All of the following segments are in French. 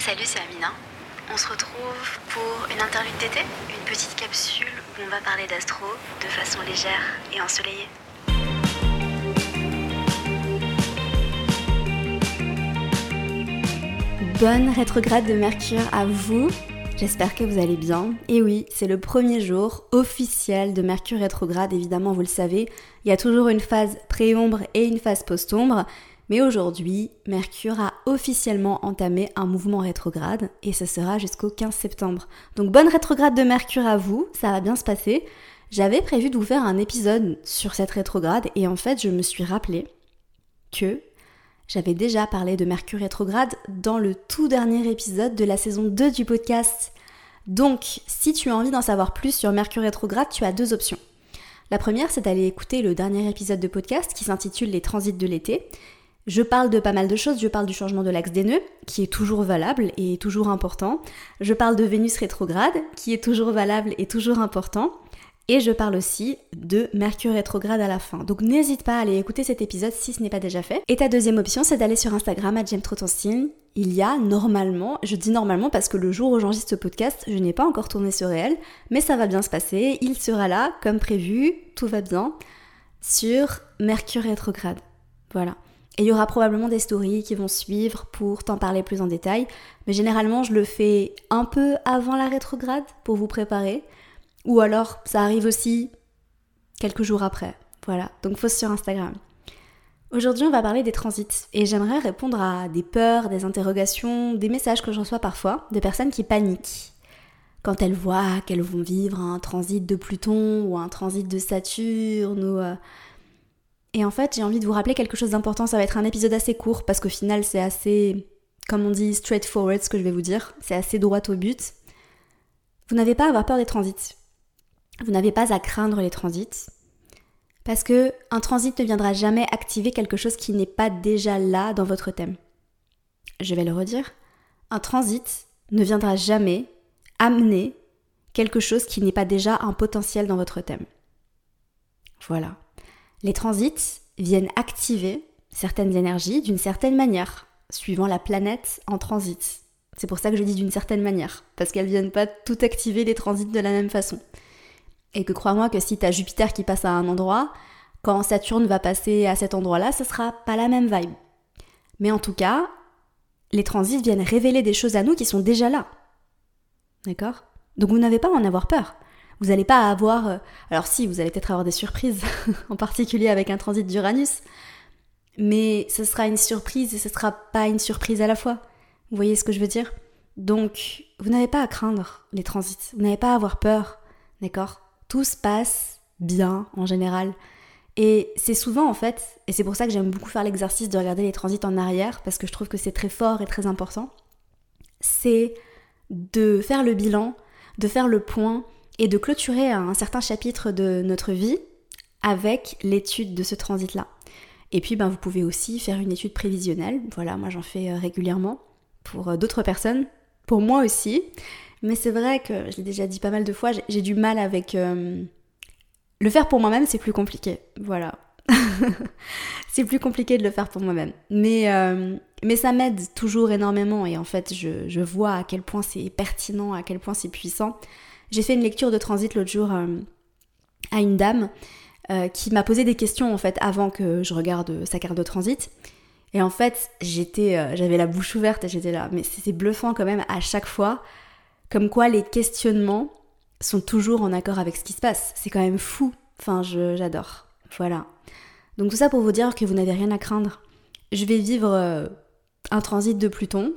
Salut, c'est Amina. On se retrouve pour une interlude d'été, une petite capsule où on va parler d'astro de façon légère et ensoleillée. Bonne rétrograde de Mercure à vous. J'espère que vous allez bien. Et oui, c'est le premier jour officiel de Mercure rétrograde, évidemment vous le savez. Il y a toujours une phase pré-ombre et une phase post-ombre. Mais aujourd'hui, Mercure a officiellement entamé un mouvement rétrograde et ce sera jusqu'au 15 septembre. Donc bonne rétrograde de Mercure à vous, ça va bien se passer. J'avais prévu de vous faire un épisode sur cette rétrograde et en fait je me suis rappelé que j'avais déjà parlé de Mercure rétrograde dans le tout dernier épisode de la saison 2 du podcast. Donc si tu as envie d'en savoir plus sur Mercure rétrograde, tu as deux options. La première, c'est d'aller écouter le dernier épisode de podcast qui s'intitule Les transits de l'été je parle de pas mal de choses, je parle du changement de l'axe des nœuds, qui est toujours valable et toujours important. Je parle de Vénus rétrograde, qui est toujours valable et toujours important. Et je parle aussi de Mercure rétrograde à la fin. Donc n'hésite pas à aller écouter cet épisode si ce n'est pas déjà fait. Et ta deuxième option, c'est d'aller sur Instagram à Signe. Il y a normalement, je dis normalement parce que le jour où j'enregistre ce podcast, je n'ai pas encore tourné ce réel, mais ça va bien se passer. Il sera là, comme prévu, tout va bien, sur Mercure rétrograde. Voilà. Et il y aura probablement des stories qui vont suivre pour t'en parler plus en détail. Mais généralement, je le fais un peu avant la rétrograde pour vous préparer. Ou alors, ça arrive aussi quelques jours après. Voilà, donc faut sur Instagram. Aujourd'hui, on va parler des transits et j'aimerais répondre à des peurs, des interrogations, des messages que je reçois parfois de personnes qui paniquent quand elles voient qu'elles vont vivre un transit de Pluton ou un transit de Saturne ou euh, et en fait, j'ai envie de vous rappeler quelque chose d'important. Ça va être un épisode assez court parce qu'au final, c'est assez, comme on dit, straightforward ce que je vais vous dire. C'est assez droit au but. Vous n'avez pas à avoir peur des transits. Vous n'avez pas à craindre les transits. Parce que un transit ne viendra jamais activer quelque chose qui n'est pas déjà là dans votre thème. Je vais le redire. Un transit ne viendra jamais amener quelque chose qui n'est pas déjà un potentiel dans votre thème. Voilà. Les transits viennent activer certaines énergies d'une certaine manière, suivant la planète en transit. C'est pour ça que je dis d'une certaine manière, parce qu'elles viennent pas tout activer les transits de la même façon. Et que crois-moi que si t'as Jupiter qui passe à un endroit, quand Saturne va passer à cet endroit-là, ce sera pas la même vibe. Mais en tout cas, les transits viennent révéler des choses à nous qui sont déjà là. D'accord? Donc vous n'avez pas à en avoir peur. Vous n'allez pas avoir... Euh, alors si, vous allez peut-être avoir des surprises, en particulier avec un transit d'Uranus, mais ce sera une surprise et ce sera pas une surprise à la fois. Vous voyez ce que je veux dire? Donc, vous n'avez pas à craindre les transits, vous n'avez pas à avoir peur, d'accord? Tout se passe bien en général. Et c'est souvent en fait, et c'est pour ça que j'aime beaucoup faire l'exercice de regarder les transits en arrière, parce que je trouve que c'est très fort et très important, c'est de faire le bilan, de faire le point et de clôturer un certain chapitre de notre vie avec l'étude de ce transit-là. Et puis ben, vous pouvez aussi faire une étude prévisionnelle. Voilà, moi j'en fais euh, régulièrement pour euh, d'autres personnes, pour moi aussi. Mais c'est vrai que, je l'ai déjà dit pas mal de fois, j'ai du mal avec... Euh, le faire pour moi-même, c'est plus compliqué. Voilà. c'est plus compliqué de le faire pour moi-même. Mais, ça m'aide toujours énormément et en fait, je, je vois à quel point c'est pertinent, à quel point c'est puissant. J'ai fait une lecture de transit l'autre jour euh, à une dame euh, qui m'a posé des questions en fait avant que je regarde sa carte de transit. Et en fait, j'étais, euh, j'avais la bouche ouverte et j'étais là. Mais c'est bluffant quand même à chaque fois, comme quoi les questionnements sont toujours en accord avec ce qui se passe. C'est quand même fou. Enfin, j'adore. Voilà. Donc tout ça pour vous dire que vous n'avez rien à craindre. Je vais vivre un transit de Pluton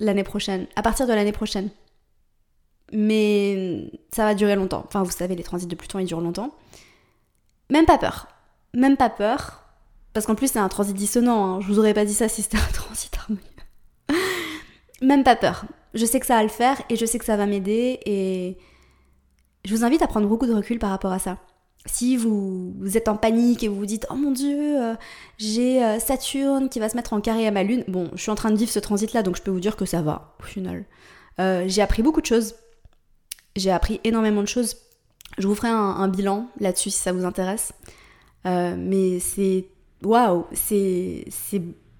l'année prochaine, à partir de l'année prochaine mais ça va durer longtemps. Enfin, vous savez, les transits de Pluton, ils durent longtemps. Même pas peur. Même pas peur. Parce qu'en plus, c'est un transit dissonant. Hein. Je vous aurais pas dit ça si c'était un transit harmonieux. Même pas peur. Je sais que ça va le faire et je sais que ça va m'aider et je vous invite à prendre beaucoup de recul par rapport à ça. Si vous, êtes en panique et vous vous dites Oh mon dieu, euh, j'ai euh, Saturne qui va se mettre en carré à ma lune. Bon, je suis en train de vivre ce transit là donc je peux vous dire que ça va au final. Euh, j'ai appris beaucoup de choses j'ai appris énormément de choses. Je vous ferai un, bilan là-dessus si ça vous intéresse. Euh, mais c'est waouh, c'est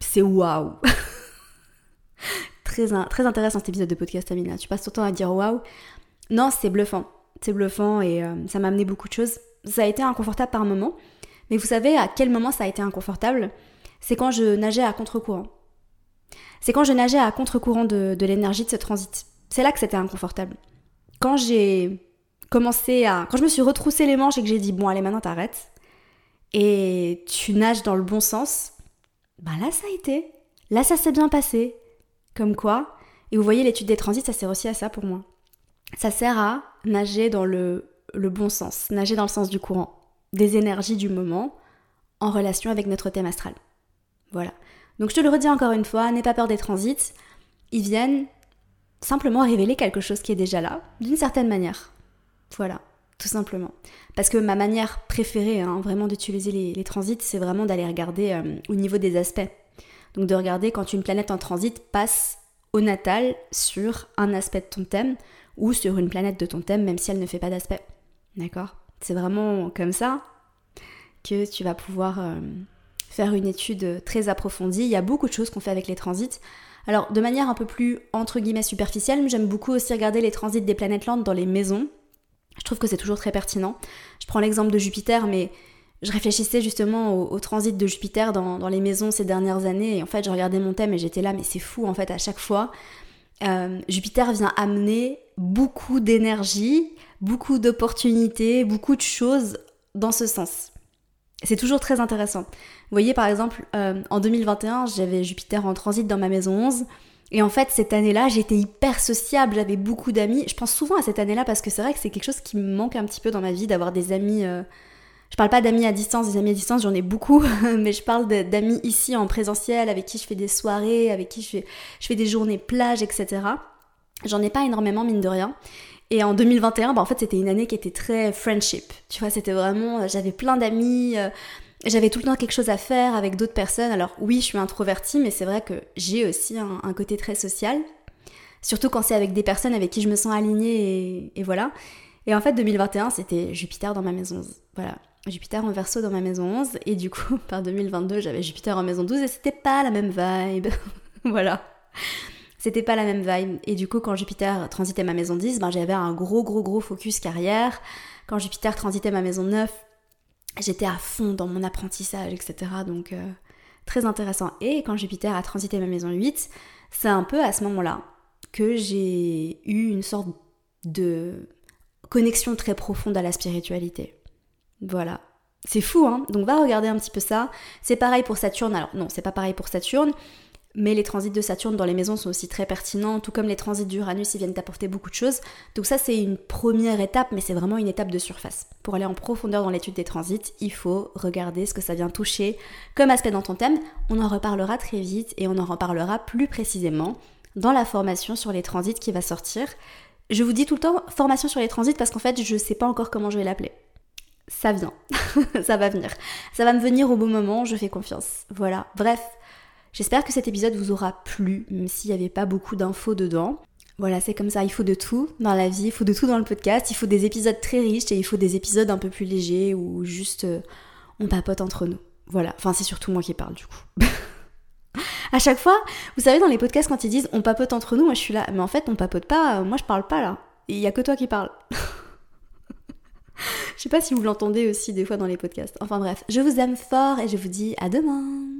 c'est waouh. très, très intéressant cet épisode de podcast, Amina. Tu passes ton temps à dire waouh. Non, c'est bluffant. C'est bluffant et euh, ça m'a amené beaucoup de choses. Ça a été inconfortable par moment. Mais vous savez à quel moment ça a été inconfortable? C'est quand je nageais à contre-courant. C'est quand je nageais à contre-courant de, de l'énergie de ce transit. C'est là que c'était inconfortable. Quand j'ai commencé à. Quand je me suis retroussé les manches et que j'ai dit bon, allez, maintenant t'arrêtes. Et tu nages dans le bon sens. Ben là, ça a été. Là, ça s'est bien passé. Comme quoi. Et vous voyez, l'étude des transits, ça sert aussi à ça pour moi. Ça sert à nager dans le, le bon sens, nager dans le sens du courant, des énergies du moment, en relation avec notre thème astral. Voilà. Donc je te le redis encore une fois, n'aie pas peur des transits. Ils viennent simplement révéler quelque chose qui est déjà là, d'une certaine manière. Voilà, tout simplement. Parce que ma manière préférée, hein, vraiment d'utiliser les, transits, c'est vraiment d'aller regarder euh, au niveau des aspects. Donc de regarder quand une planète en transit passe au natal sur un aspect de ton thème ou sur une planète de ton thème, même si elle ne fait pas d'aspect. D'accord? C'est vraiment comme ça que tu vas pouvoir euh, faire une étude très approfondie. Il y a beaucoup de choses qu'on fait avec les transits. Alors, de manière un peu plus entre guillemets superficielle, j'aime beaucoup aussi regarder les transits des planètes lentes dans les maisons. Je trouve que c'est toujours très pertinent. Je prends l'exemple de Jupiter, mais je réfléchissais justement au, transit de Jupiter dans, les maisons ces dernières années, et en fait, je regardais mon thème et j'étais là, mais c'est fou, en fait, à chaque fois, euh, Jupiter vient amener beaucoup d'énergie, beaucoup d'opportunités, beaucoup de choses dans ce sens. C'est toujours très intéressant. Vous voyez, par exemple, euh, en 2021, j'avais Jupiter en transit dans ma maison 11. Et en fait, cette année-là, j'étais hyper sociable, j'avais beaucoup d'amis. Je pense souvent à cette année-là parce que c'est vrai que c'est quelque chose qui me manque un petit peu dans ma vie, d'avoir des amis. Euh, je parle pas d'amis à distance, des amis à distance, j'en ai beaucoup, mais je parle d'amis ici en présentiel, avec qui je fais des soirées, avec qui je fais, des journées plage, etc. J'en ai pas énormément, mine de rien. Et en 2021, bah en fait, c'était une année qui était très friendship. Tu vois, c'était vraiment, j'avais plein d'amis. Euh, j'avais tout le temps quelque chose à faire avec d'autres personnes. Alors oui, je suis introvertie, mais c'est vrai que j'ai aussi un, côté très social. Surtout quand c'est avec des personnes avec qui je me sens alignée et, voilà. Et en fait, 2021, c'était Jupiter dans ma maison 11. Voilà. Jupiter en verso dans ma maison 11. Et du coup, par 2022, j'avais Jupiter en maison 12 et c'était pas la même vibe. voilà. C'était pas la même vibe. Et du coup, quand Jupiter transitait ma maison 10, ben, j'avais un gros, gros, gros focus carrière. Quand Jupiter transitait ma maison 9, j'étais à fond dans mon apprentissage, etc. Donc euh, très intéressant. Et quand Jupiter a transité ma maison 8, c'est un peu à ce moment-là que j'ai eu une sorte de connexion très profonde à la spiritualité. Voilà. C'est fou, hein Donc va regarder un petit peu ça. C'est pareil pour Saturne. Alors non, c'est pas pareil pour Saturne. Mais les transits de Saturne dans les maisons sont aussi très pertinents, tout comme les transits d'Uranus, ils viennent t'apporter beaucoup de choses. Donc ça, c'est une première étape, mais c'est vraiment une étape de surface. Pour aller en profondeur dans l'étude des transits, il faut regarder ce que ça vient toucher comme aspect dans ton thème. On en reparlera très vite et on en reparlera plus précisément dans la formation sur les transits qui va sortir. Je vous dis tout le temps formation sur les transits parce qu'en fait, je ne sais pas encore comment je vais l'appeler. Ça vient, ça va venir. Ça va me venir au bon moment, je fais confiance. Voilà. Bref, J'espère que cet épisode vous aura plu, même s'il n'y avait pas beaucoup d'infos dedans. Voilà, c'est comme ça, il faut de tout dans la vie, il faut de tout dans le podcast, il faut des épisodes très riches et il faut des épisodes un peu plus légers où juste euh, on papote entre nous. Voilà, enfin c'est surtout moi qui parle du coup. à chaque fois, vous savez dans les podcasts quand ils disent on papote entre nous, moi je suis là, mais en fait on papote pas, moi je parle pas là. Il y a que toi qui parles. je sais pas si vous l'entendez aussi des fois dans les podcasts. Enfin bref, je vous aime fort et je vous dis à demain.